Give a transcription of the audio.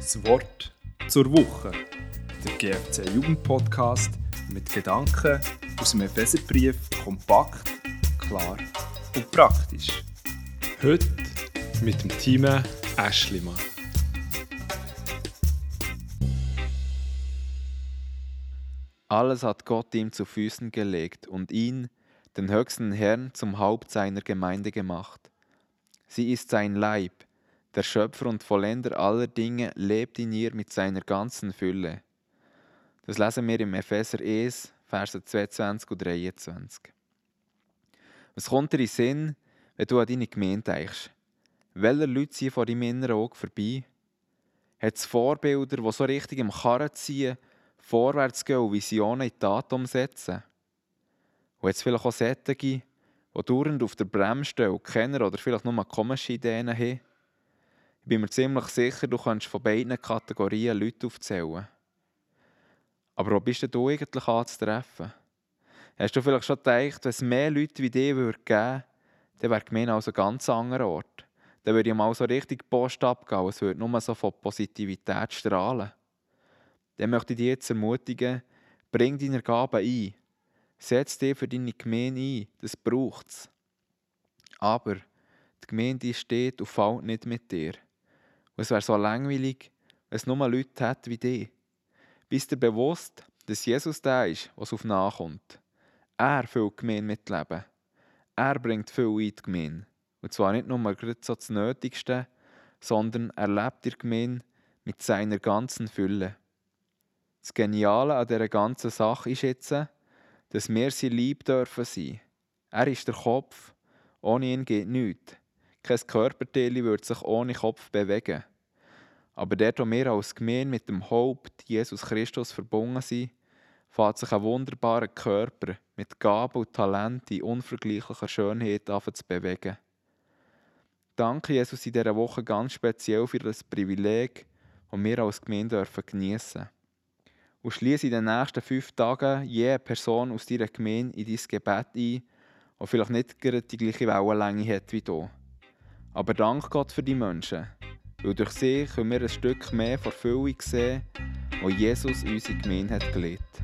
Das Wort zur Woche. Der GFC Jugendpodcast mit Gedanken aus dem Epheserbrief kompakt, klar und praktisch. Heute mit dem Team Aschlimann. Alles hat Gott ihm zu Füßen gelegt und ihn, den höchsten Herrn, zum Haupt seiner Gemeinde gemacht. Sie ist sein Leib, der Schöpfer und Vollender aller Dinge lebt in ihr mit seiner ganzen Fülle. Das lesen wir im Epheser 1, Verse 22 und 23. Was kommt dir in Sinn, wenn du an deine Gemeinde denkst? Welche Leute ziehen vor deinem inneren Auge vorbei? Hat es Vorbilder, die so richtig im Karren ziehen, vorwärts gehen und Visionen in Tat umsetzen? Und es vielleicht auch solche, die dauernd auf der Bremse stehen und kennen oder vielleicht nur komische Ideen haben? Ich bin mir ziemlich sicher, du kannst von beiden Kategorien Leute aufzählen. Aber wo bist du eigentlich anzutreffen? Hast du vielleicht schon gedacht, wenn es mehr Leute wie dich geben würde, dann wäre Gemeinde also ein ganz anderer Ort. Dann würde ich mal so richtig Post abgehen, es würde nur so von Positivität strahlen. Dann möchte ich dich jetzt ermutigen, bring deine Gaben ein. Setz dich für deine Gemeinde ein, das braucht es. Aber die Gemeinde steht und fällt nicht mit dir. Und es wäre so langweilig, wenn es nur Leute hat wie dich. Bist dir bewusst, dass Jesus der ist, was auf nachkommt? Er füllt die Gemeinde mit Leben. Er bringt viel in die Gemeinde. Und zwar nicht nur so das Nötigste, sondern er lebt die Gemeinde mit seiner ganzen Fülle. Das Geniale an dieser ganzen Sache ist jetzt, dass wir sie lieb dürfen sein. Er ist der Kopf. Ohne ihn geht nichts. Kein Körperteil würde sich ohne Kopf bewegen. Aber dort, wo wir als Gemeinde mit dem Haupt Jesus Christus verbunden sind, fährt sich ein wunderbarer Körper mit Gaben und Talenten in unvergleichlicher Schönheit an zu bewegen. Danke, Jesus, in dieser Woche ganz speziell für das Privileg, das wir als Gemeinde geniessen dürfen. Und schließe in den nächsten fünf Tagen jede Person aus deiner Gemeinde in dein Gebet ein, die vielleicht nicht gerade die gleiche Wellenlänge hat wie du. Aber danke Gott für die Menschen, weil durch sie können wir ein Stück mehr Verfüllung sehen, die Jesus unsere Gemeinde hat gelegt.